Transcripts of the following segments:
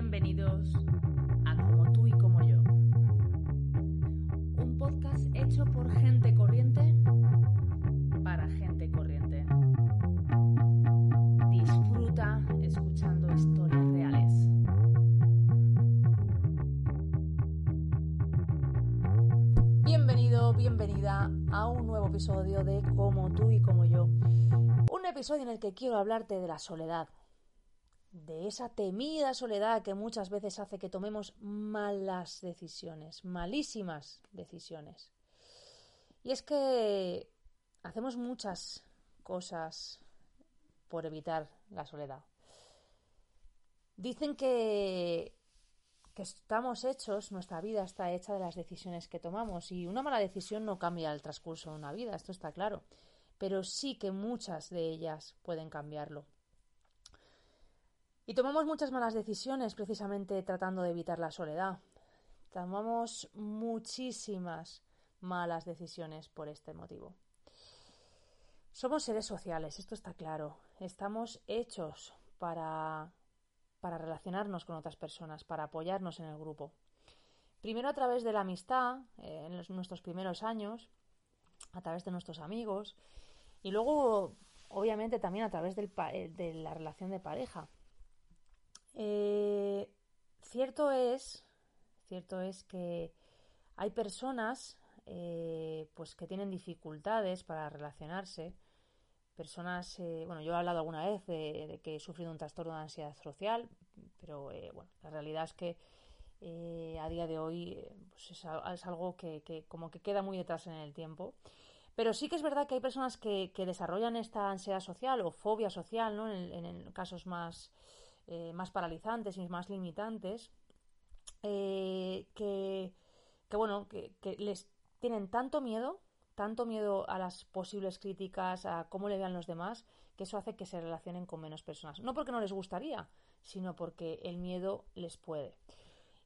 Bienvenidos a Como tú y como yo. Un podcast hecho por gente corriente para gente corriente. Disfruta escuchando historias reales. Bienvenido, bienvenida a un nuevo episodio de Como tú y como yo. Un episodio en el que quiero hablarte de la soledad, de esa temida soledad que muchas veces hace que tomemos malas decisiones, malísimas decisiones. Y es que hacemos muchas cosas por evitar la soledad. Dicen que, que estamos hechos, nuestra vida está hecha de las decisiones que tomamos y una mala decisión no cambia el transcurso de una vida, esto está claro, pero sí que muchas de ellas pueden cambiarlo. Y tomamos muchas malas decisiones precisamente tratando de evitar la soledad. Tomamos muchísimas malas decisiones por este motivo. Somos seres sociales, esto está claro. Estamos hechos para, para relacionarnos con otras personas, para apoyarnos en el grupo. Primero a través de la amistad, eh, en nuestros primeros años, a través de nuestros amigos, y luego, obviamente, también a través eh, de la relación de pareja. Eh, cierto es, cierto es que hay personas eh, pues que tienen dificultades para relacionarse. Personas, eh, bueno, yo he hablado alguna vez de, que he sufrido un trastorno de ansiedad social, pero bueno, la realidad es que a día de hoy pues es, algo que, como que queda muy detrás en el tiempo. Pero sí que es verdad que hay personas que, que desarrollan esta ansiedad social o fobia social, ¿no? En, en casos más, eh, más paralizantes y más limitantes, eh, que, que, bueno, que, que, les tienen tanto miedo, tanto miedo a las posibles críticas, a cómo le vean los demás, que eso hace que se relacionen con menos personas. No porque no les gustaría, sino porque el miedo les puede.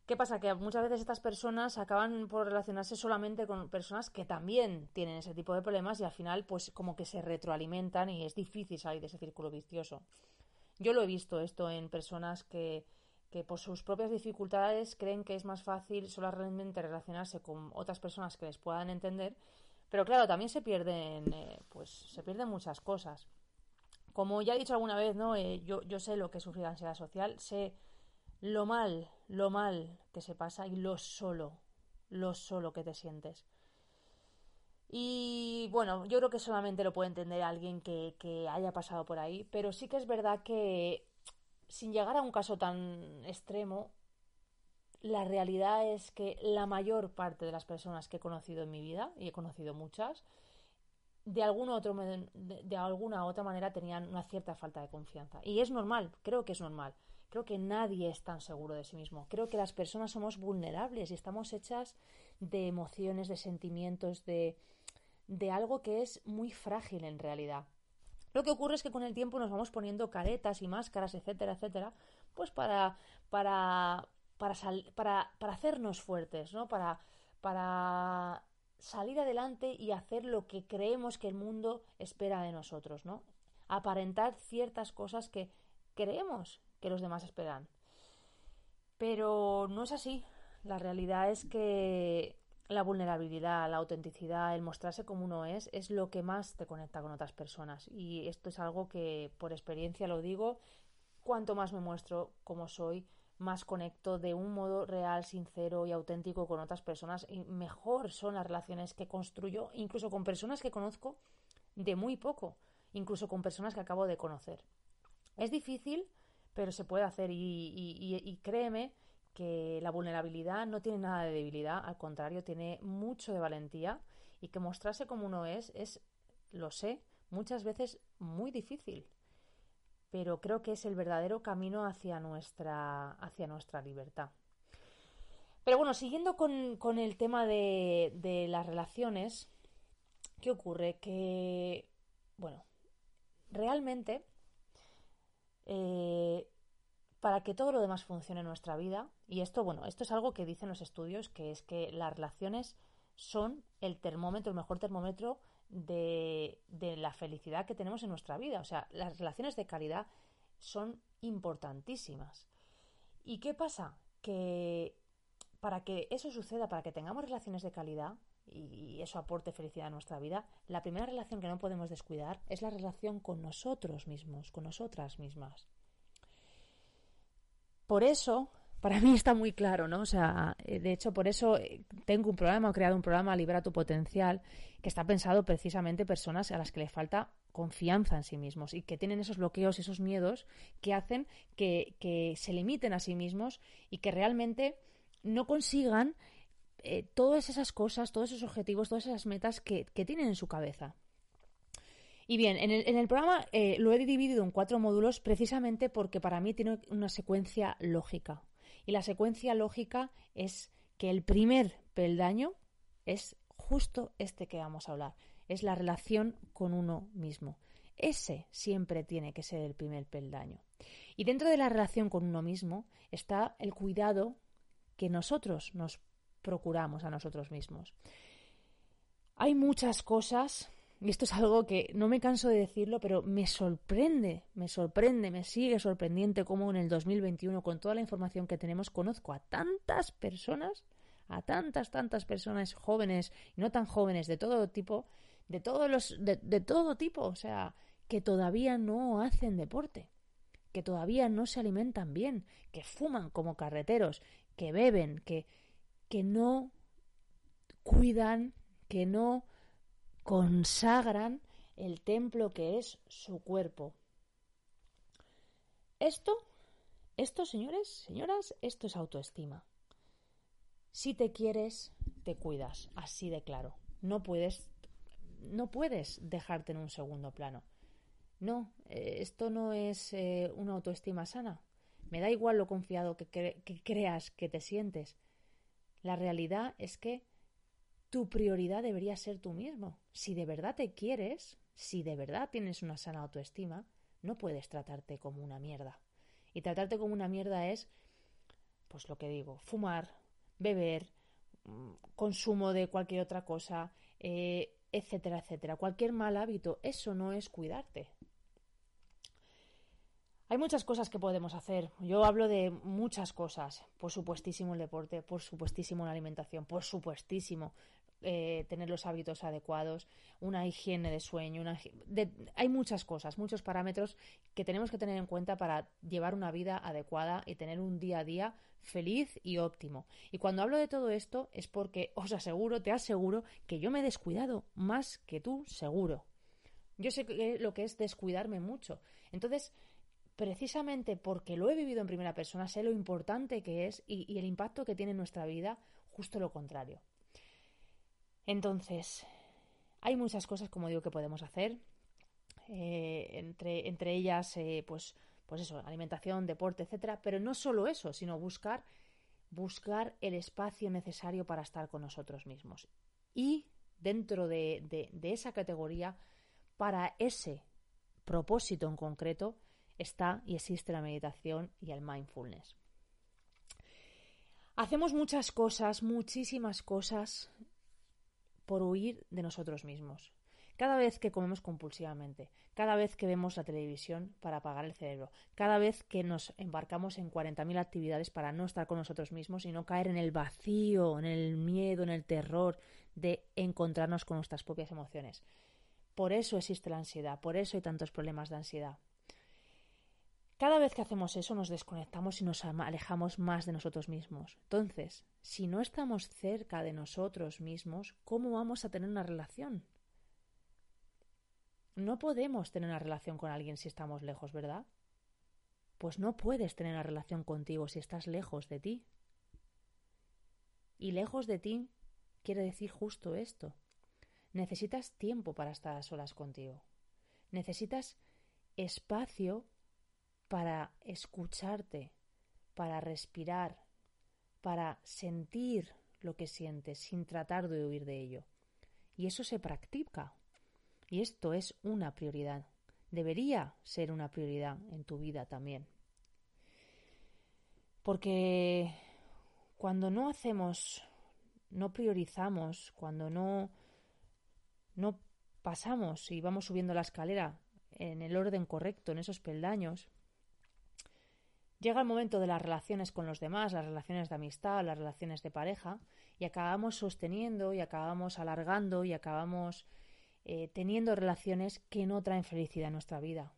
¿Qué pasa? Que muchas veces estas personas acaban por relacionarse solamente con personas que también tienen ese tipo de problemas y al final pues como que se retroalimentan y es difícil salir de ese círculo vicioso. Yo lo he visto esto en personas que, que por sus propias dificultades creen que es más fácil solamente relacionarse con otras personas que les puedan entender, pero claro, también se pierden, eh, pues se pierden muchas cosas. Como ya he dicho alguna vez, ¿no? Eh, yo, yo sé lo que es sufrir ansiedad social, sé lo mal, lo mal que se pasa y lo solo, lo solo que te sientes. Y bueno, yo creo que solamente lo puede entender alguien que, haya pasado por ahí, pero sí que es verdad que sin llegar a un caso tan extremo, la realidad es que la mayor parte de las personas que he conocido en mi vida, y he conocido muchas, de, algún otro, de, alguna otra manera tenían una cierta falta de confianza. Y es normal, creo que es normal. Creo que nadie es tan seguro de sí mismo. Creo que las personas somos vulnerables y estamos hechas de emociones, de sentimientos, de, de algo que es muy frágil en realidad. Lo que ocurre es que con el tiempo nos vamos poniendo caretas y máscaras, etcétera, etcétera, pues para, para, para, para, para hacernos fuertes, ¿no? Para, para salir adelante y hacer lo que creemos que el mundo espera de nosotros, ¿no? Aparentar ciertas cosas que creemos que los demás esperan. Pero no es así. La realidad es que la vulnerabilidad, la autenticidad, el mostrarse como uno es, es lo que más te conecta con otras personas. Y esto es algo que por experiencia lo digo, cuanto más me muestro como soy, más conecto de un modo real, sincero y auténtico con otras personas y mejor son las relaciones que construyo, incluso con personas que conozco de muy poco, incluso con personas que acabo de conocer. Es difícil, pero se puede hacer y, y, créeme que la vulnerabilidad no tiene nada de debilidad, al contrario, tiene mucho de valentía y que mostrarse como uno es es, lo sé, muchas veces muy difícil, pero creo que es el verdadero camino hacia nuestra, hacia nuestra libertad. Pero bueno, siguiendo con, con el tema de, de, las relaciones, ¿qué ocurre? Que, bueno, realmente eh, para que todo lo demás funcione en nuestra vida, y esto, bueno, esto es algo que dicen los estudios, que es que las relaciones son el termómetro, el mejor termómetro de, de la felicidad que tenemos en nuestra vida. O sea, las relaciones de calidad son importantísimas. ¿Y qué pasa? Que para que eso suceda, para que tengamos relaciones de calidad y eso aporte felicidad a nuestra vida, la primera relación que no podemos descuidar es la relación con nosotros mismos, con nosotras mismas. Por eso, para mí está muy claro, ¿no? O sea, eh, de hecho, por eso eh, tengo un programa, he creado un programa Libera tu Potencial, que está pensado precisamente personas a las que les falta confianza en sí mismos y que tienen esos bloqueos, esos miedos que hacen que, que se limiten a sí mismos y que realmente no consigan eh, todas esas cosas, todos esos objetivos, todas esas metas que, tienen en su cabeza. Y bien, en el, programa eh, lo he dividido en cuatro módulos precisamente porque para mí tiene una secuencia lógica. Y la secuencia lógica es que el primer peldaño es justo este que vamos a hablar, es la relación con uno mismo. Ese siempre tiene que ser el primer peldaño. Y dentro de la relación con uno mismo está el cuidado que nosotros nos procuramos a nosotros mismos. Hay muchas cosas, y esto es algo que no me canso de decirlo, pero me sorprende, me sorprende, me sigue sorprendiente cómo en el 2021, con toda la información que tenemos, conozco a tantas personas, a tantas, tantas personas jóvenes y no tan jóvenes, de todo tipo, de todos los, de, de todo tipo, o sea, que todavía no hacen deporte que todavía no se alimentan bien, que fuman como carreteros, que beben, que, que no cuidan, que no consagran el templo que es su cuerpo. Esto, esto, señores, señoras, esto es autoestima. Si te quieres, te cuidas, así de claro. No puedes, no puedes dejarte en un segundo plano. No, eh, esto no es eh, una autoestima sana. Me da igual lo confiado que, que creas que te sientes. La realidad es que tu prioridad debería ser tú mismo. Si de verdad te quieres, si de verdad tienes una sana autoestima, no puedes tratarte como una mierda. Y tratarte como una mierda es, pues lo que digo, fumar, beber, mm, consumo de cualquier otra cosa, eh, etcétera, etcétera. Cualquier mal hábito, eso no es cuidarte. Hay muchas cosas que podemos hacer. Yo hablo de muchas cosas. Por supuestísimo el deporte, por supuestísimo la alimentación, por supuestísimo eh, tener los hábitos adecuados, una higiene de sueño. Una, hay muchas cosas, muchos parámetros que tenemos que tener en cuenta para llevar una vida adecuada y tener un día a día feliz y óptimo. Y cuando hablo de todo esto es porque os aseguro, te aseguro, que yo me he descuidado más que tú, seguro. Yo sé lo que es descuidarme mucho. Entonces, precisamente porque lo he vivido en primera persona, sé lo importante que es y, el impacto que tiene en nuestra vida, justo lo contrario. Entonces, hay muchas cosas, como digo, que podemos hacer. Eh, entre, entre ellas, eh, pues, pues eso, alimentación, deporte, etcétera. Pero no solo eso, sino buscar, buscar el espacio necesario para estar con nosotros mismos. Y dentro de esa categoría, para ese propósito en concreto, está y existe la meditación y el mindfulness. Hacemos muchas cosas, muchísimas cosas por huir de nosotros mismos. Cada vez que comemos compulsivamente, cada vez que vemos la televisión para apagar el cerebro, cada vez que nos embarcamos en 40.000 actividades para no estar con nosotros mismos y no caer en el vacío, en el miedo, en el terror de encontrarnos con nuestras propias emociones. Por eso existe la ansiedad, por eso hay tantos problemas de ansiedad, cada vez que hacemos eso nos desconectamos y nos alejamos más de nosotros mismos. Entonces, si no estamos cerca de nosotros mismos, ¿cómo vamos a tener una relación? No podemos tener una relación con alguien si estamos lejos, ¿verdad? Pues no puedes tener una relación contigo si estás lejos de ti. Y lejos de ti quiere decir justo esto. Necesitas tiempo para estar a solas contigo. Necesitas espacio para escucharte, para respirar, para sentir lo que sientes sin tratar de huir de ello. Y eso se practica. Y esto es una prioridad. Debería ser una prioridad en tu vida también. Porque cuando no hacemos, no priorizamos, cuando no, no pasamos y vamos subiendo la escalera en el orden correcto, en esos peldaños, Llega el momento de las relaciones con los demás, las relaciones de amistad, las relaciones de pareja, y acabamos sosteniendo y acabamos alargando y acabamos eh, teniendo relaciones que no traen felicidad en nuestra vida.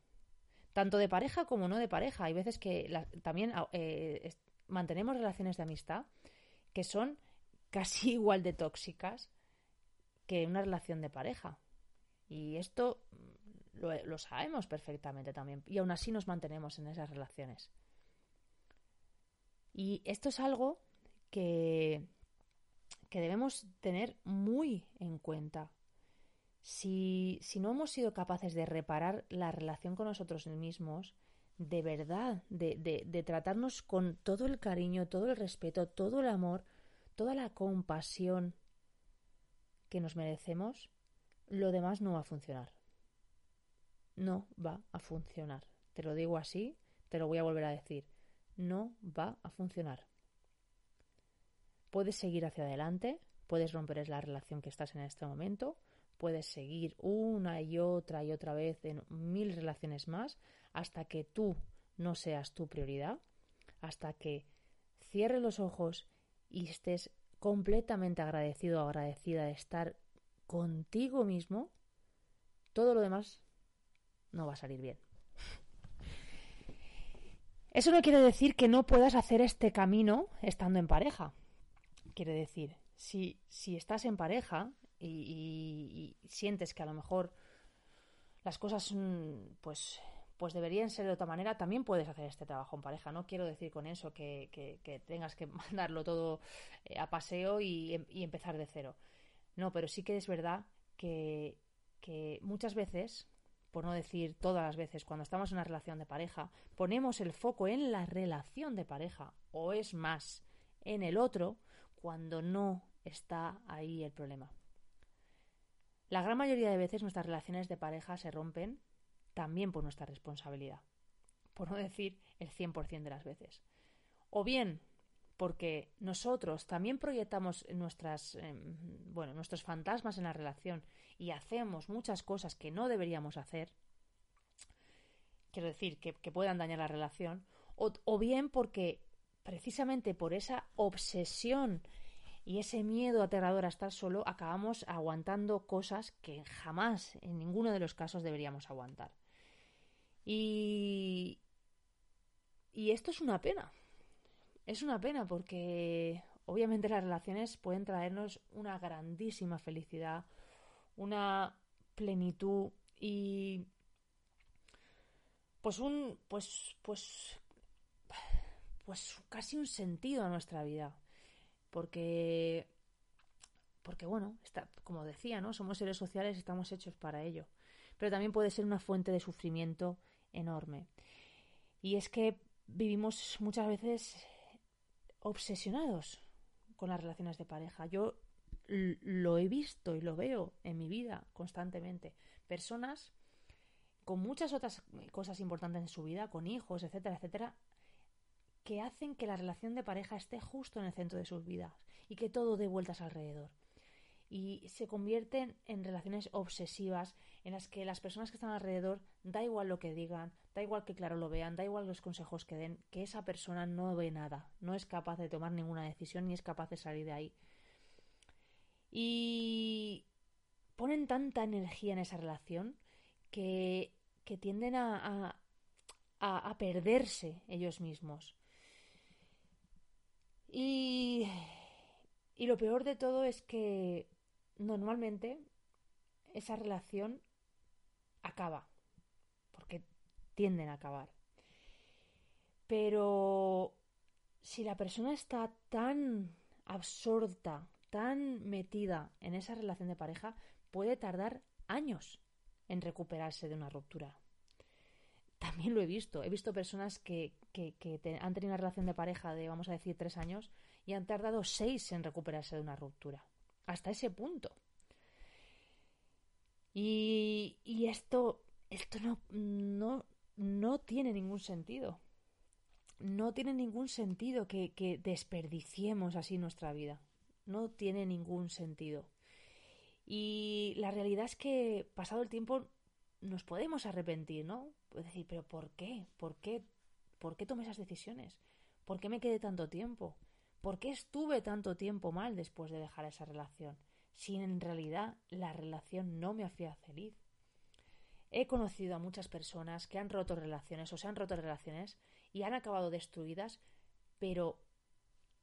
Tanto de pareja como no de pareja. Hay veces que también eh, mantenemos relaciones de amistad que son casi igual de tóxicas que una relación de pareja. Y esto mm, lo, lo, sabemos perfectamente también. Y aún así nos mantenemos en esas relaciones. Y esto es algo que, que debemos tener muy en cuenta. Si, si no hemos sido capaces de reparar la relación con nosotros mismos, de verdad, de, de, de tratarnos con todo el cariño, todo el respeto, todo el amor, toda la compasión que nos merecemos, lo demás no va a funcionar. No va a funcionar. Te lo digo así, te lo voy a volver a decir. No va a funcionar. Puedes seguir hacia adelante, puedes romper la relación que estás en este momento, puedes seguir una y otra y otra vez en mil relaciones más hasta que tú no seas tu prioridad, hasta que cierres los ojos y estés completamente agradecido o agradecida de estar contigo mismo, todo lo demás no va a salir bien. Eso no quiere decir que no puedas hacer este camino estando en pareja. Quiere decir, si, si estás en pareja y, sientes que a lo mejor las cosas pues pues deberían ser de otra manera, también puedes hacer este trabajo en pareja. No quiero decir con eso que, que, tengas que mandarlo todo eh, a paseo y, y, empezar de cero. No, pero sí que es verdad que, que muchas veces, por no decir todas las veces, cuando estamos en una relación de pareja, ponemos el foco en la relación de pareja, o es más, en el otro, cuando no está ahí el problema. La gran mayoría de veces nuestras relaciones de pareja se rompen también por nuestra responsabilidad, por no decir el 100% de las veces. O bien porque nosotros también proyectamos nuestras, em, bueno, nuestros fantasmas en la relación y hacemos muchas cosas que no deberíamos hacer, quiero decir, que, puedan dañar la relación, o, o bien porque precisamente por esa obsesión y ese miedo aterrador a estar solo, acabamos aguantando cosas que jamás, en ninguno de los casos, deberíamos aguantar. Y, y esto es una pena. Es una pena porque obviamente las relaciones pueden traernos una grandísima felicidad, una plenitud y pues un pues pues pues casi un sentido a nuestra vida. Porque porque bueno está, como decía no somos seres sociales estamos hechos para ello. Pero también puede ser una fuente de sufrimiento enorme. Y es que vivimos muchas veces obsesionados con las relaciones de pareja. Yo lo he visto y lo veo en mi vida constantemente. Personas con muchas otras cosas importantes en su vida, con hijos, etcétera, etcétera, que hacen que la relación de pareja esté justo en el centro de sus vidas y que todo dé vueltas alrededor y se convierten en relaciones obsesivas en las que las personas que están alrededor da igual lo que digan, da igual que claro lo vean, da igual los consejos que den, que esa persona no ve nada, no es capaz de tomar ninguna decisión ni es capaz de salir de ahí. Y ponen tanta energía en esa relación que, que tienden a, a, perderse ellos mismos. Y, y lo peor de todo es que normalmente esa relación acaba, porque tienden a acabar. Pero si la persona está tan absorta, tan metida en esa relación de pareja, puede tardar años en recuperarse de una ruptura. También lo he visto. He visto personas que, que, han tenido una relación de pareja de, vamos a decir, tres años y han tardado seis en recuperarse de una ruptura hasta ese punto. Y, esto, esto no, no, no tiene ningún sentido. No tiene ningún sentido que, que desperdiciemos así nuestra vida. No tiene ningún sentido. Y la realidad es que pasado el tiempo nos podemos arrepentir, ¿no? Puedes decir, pero ¿por qué? ¿Por qué ¿Por qué tomé esas decisiones? ¿Por qué me quedé tanto tiempo? ¿Por qué estuve tanto tiempo mal después de dejar esa relación? Si en realidad la relación no me hacía feliz. He conocido a muchas personas que han roto relaciones o se han roto relaciones y han acabado destruidas, pero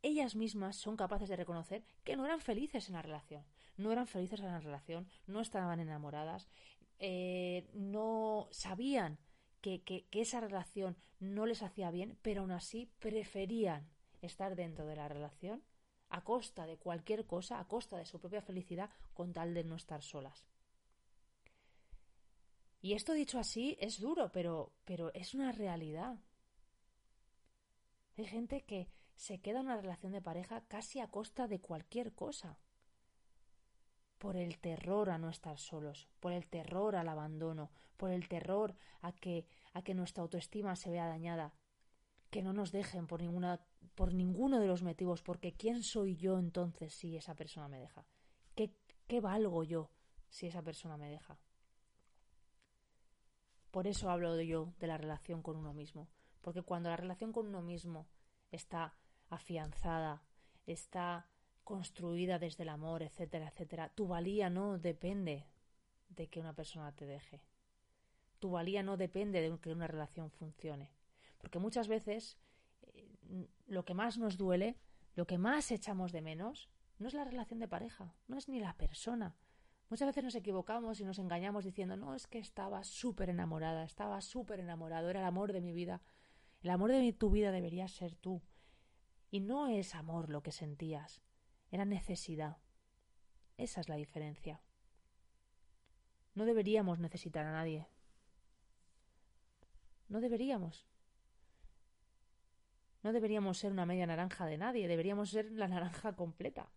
ellas mismas son capaces de reconocer que no eran felices en la relación. No eran felices en la relación, no estaban enamoradas, eh, no sabían que, que, que esa relación no les hacía bien, pero aún así preferían estar dentro de la relación a costa de cualquier cosa, a costa de su propia felicidad, con tal de no estar solas. Y esto dicho así es duro, pero, pero es una realidad. Hay gente que se queda en una relación de pareja casi a costa de cualquier cosa. Por el terror a no estar solos, por el terror al abandono, por el terror a que, a que nuestra autoestima se vea dañada, que no nos dejen por ninguna por ninguno de los motivos, porque ¿quién soy yo entonces si esa persona me deja? ¿Qué, qué valgo yo si esa persona me deja? Por eso hablo yo de la relación con uno mismo, porque cuando la relación con uno mismo está afianzada, está construida desde el amor, etcétera, etcétera, tu valía no depende de que una persona te deje. Tu valía no depende de que una relación funcione. Porque muchas veces lo que más nos duele, lo que más echamos de menos, no es la relación de pareja, no es ni la persona. Muchas veces nos equivocamos y nos engañamos diciendo, no, es que estaba súper enamorada, estaba súper enamorado, era el amor de mi vida. El amor de tu vida debería ser tú. Y no es amor lo que sentías, era necesidad. Esa es la diferencia. No deberíamos necesitar a nadie. No deberíamos. No deberíamos ser una media naranja de nadie, deberíamos ser la naranja completa.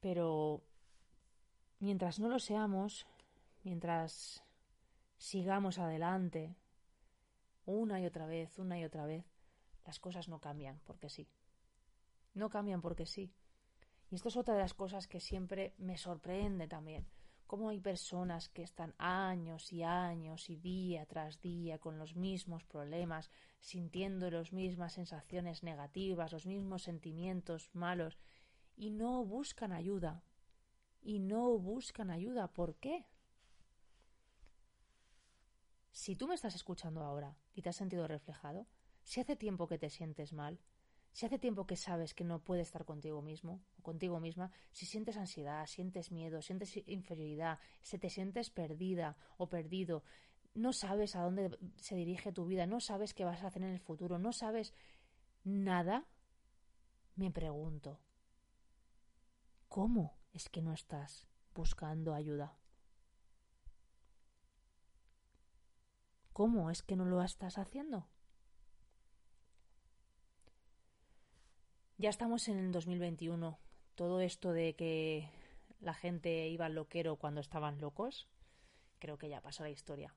Pero mientras no lo seamos, mientras sigamos adelante, una y otra vez, una y otra vez, las cosas no cambian porque sí. No cambian porque sí. Y esto es otra de las cosas que siempre me sorprende también cómo hay personas que están años y años y día tras día con los mismos problemas, sintiendo las mismas sensaciones negativas, los mismos sentimientos malos, y no buscan ayuda. Y no buscan ayuda. ¿Por qué? Si tú me estás escuchando ahora y te has sentido reflejado, si hace tiempo que te sientes mal, si hace tiempo que sabes que no puedes estar contigo mismo o contigo misma, si sientes ansiedad, sientes miedo, sientes inferioridad, si te sientes perdida o perdido, no sabes a dónde se dirige tu vida, no sabes qué vas a hacer en el futuro, no sabes nada, me pregunto, ¿cómo es que no estás buscando ayuda? ¿Cómo es que no lo estás haciendo? Ya estamos en el 2021. Todo esto de que la gente iba al loquero cuando estaban locos, creo que ya pasó la historia.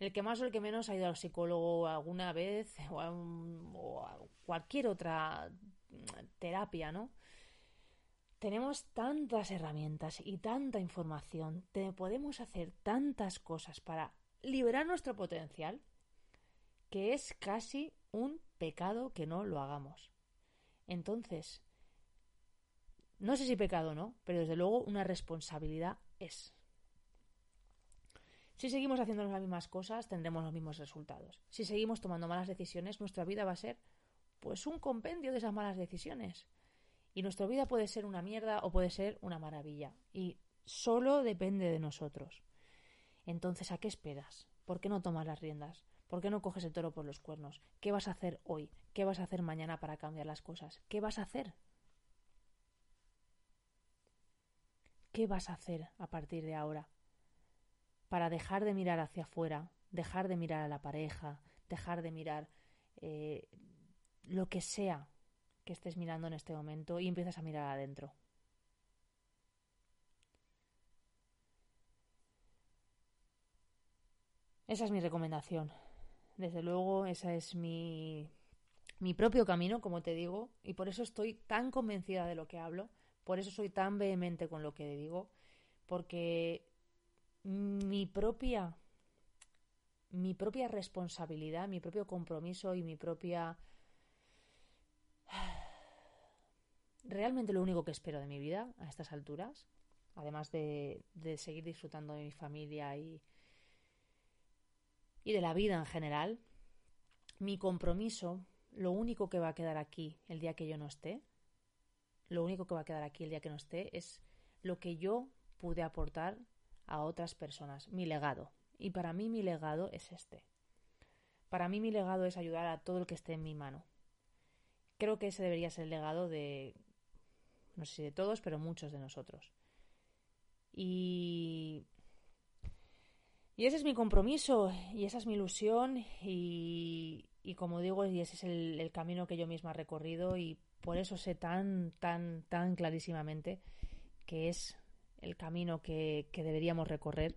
El que más o el que menos ha ido al psicólogo alguna vez o a, cualquier otra terapia, ¿no? Tenemos tantas herramientas y tanta información, podemos hacer tantas cosas para liberar nuestro potencial que es casi un pecado que no lo hagamos. Entonces, no sé si pecado o no, pero desde luego una responsabilidad es. Si seguimos haciendo las mismas cosas, tendremos los mismos resultados. Si seguimos tomando malas decisiones, nuestra vida va a ser pues un compendio de esas malas decisiones. Y nuestra vida puede ser una mierda o puede ser una maravilla. Y solo depende de nosotros. Entonces, ¿a qué esperas? ¿Por qué no tomas las riendas? ¿Por qué no coges el toro por los cuernos? ¿Qué vas a hacer hoy? ¿Qué vas a hacer mañana para cambiar las cosas? ¿Qué vas a hacer? ¿Qué vas a hacer a partir de ahora? Para dejar de mirar hacia afuera, dejar de mirar a la pareja, dejar de mirar eh, lo que sea que estés mirando en este momento y empiezas a mirar adentro. Esa es mi recomendación. Desde luego, ese es mi, mi propio camino, como te digo, y por eso estoy tan convencida de lo que hablo, por eso soy tan vehemente con lo que digo, porque mi propia mi propia responsabilidad, mi propio compromiso y mi propia... Realmente lo único que espero de mi vida a estas alturas, además de, de seguir disfrutando de mi familia y, y de la vida en general, mi compromiso, lo único que va a quedar aquí el día que yo no esté, lo único que va a quedar aquí el día que no esté es lo que yo pude aportar a otras personas, mi legado. Y para mí mi legado es este. Para mí mi legado es ayudar a todo el que esté en mi mano. Creo que ese debería ser el legado de, no sé si de todos, pero muchos de nosotros. Y y ese es mi compromiso y esa es mi ilusión y, como digo, y ese es el, camino que yo misma he recorrido y por eso sé tan, tan, tan clarísimamente que es el camino que, que deberíamos recorrer.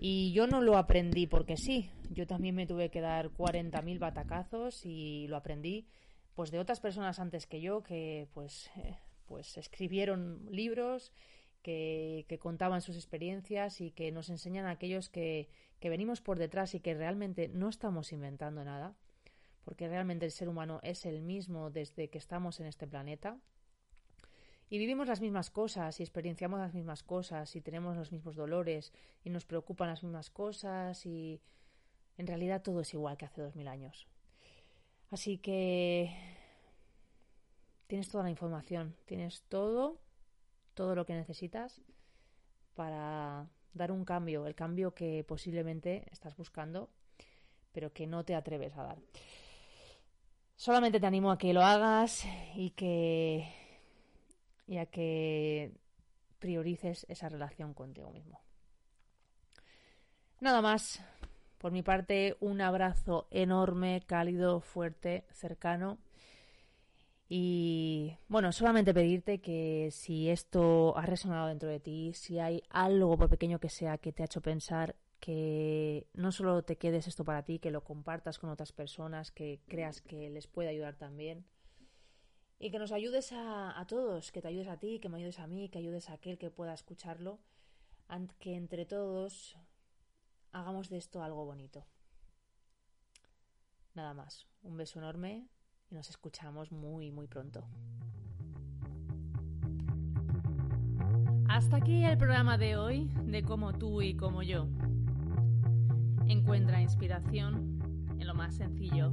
Y yo no lo aprendí porque sí, yo también me tuve que dar 40.000 batacazos y lo aprendí pues de otras personas antes que yo que pues, eh, pues escribieron libros que, contaban sus experiencias y que nos enseñan a aquellos que, que venimos por detrás y que realmente no estamos inventando nada, porque realmente el ser humano es el mismo desde que estamos en este planeta. Y vivimos las mismas cosas y experienciamos las mismas cosas y tenemos los mismos dolores y nos preocupan las mismas cosas y en realidad todo es igual que hace dos mil años. Así que tienes toda la información, tienes todo todo lo que necesitas para dar un cambio, el cambio que posiblemente estás buscando, pero que no te atreves a dar. Solamente te animo a que lo hagas y que y a que priorices esa relación contigo mismo. Nada más. Por mi parte, un abrazo enorme, cálido, fuerte, cercano y bueno, solamente pedirte que si esto ha resonado dentro de ti, si hay algo, por pequeño que sea, que te ha hecho pensar, que no solo te quedes esto para ti, que lo compartas con otras personas, que creas que les puede ayudar también. Y que nos ayudes a, a todos, que te ayudes a ti, que me ayudes a mí, que ayudes a aquel que pueda escucharlo, que entre todos hagamos de esto algo bonito. Nada más. Un beso enorme y nos escuchamos muy, muy pronto. Hasta aquí el programa de hoy de Como tú y como yo. Encuentra inspiración en lo más sencillo